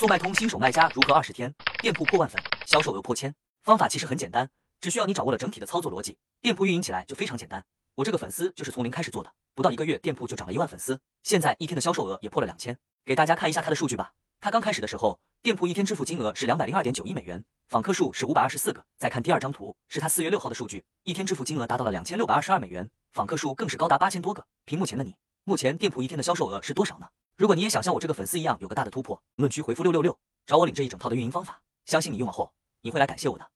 速卖通新手卖家如何二十天店铺破万粉，销售额破千？方法其实很简单，只需要你掌握了整体的操作逻辑，店铺运营起来就非常简单。我这个粉丝就是从零开始做的，不到一个月，店铺就涨了一万粉丝，现在一天的销售额也破了两千。给大家看一下他的数据吧。他刚开始的时候，店铺一天支付金额是两百零二点九一美元，访客数是五百二十四个。再看第二张图，是他四月六号的数据，一天支付金额达到了两千六百二十二美元，访客数更是高达八千多个。屏幕前的你，目前店铺一天的销售额是多少呢？如果你也想像我这个粉丝一样有个大的突破，评论区回复六六六，找我领这一整套的运营方法，相信你用了后，你会来感谢我的。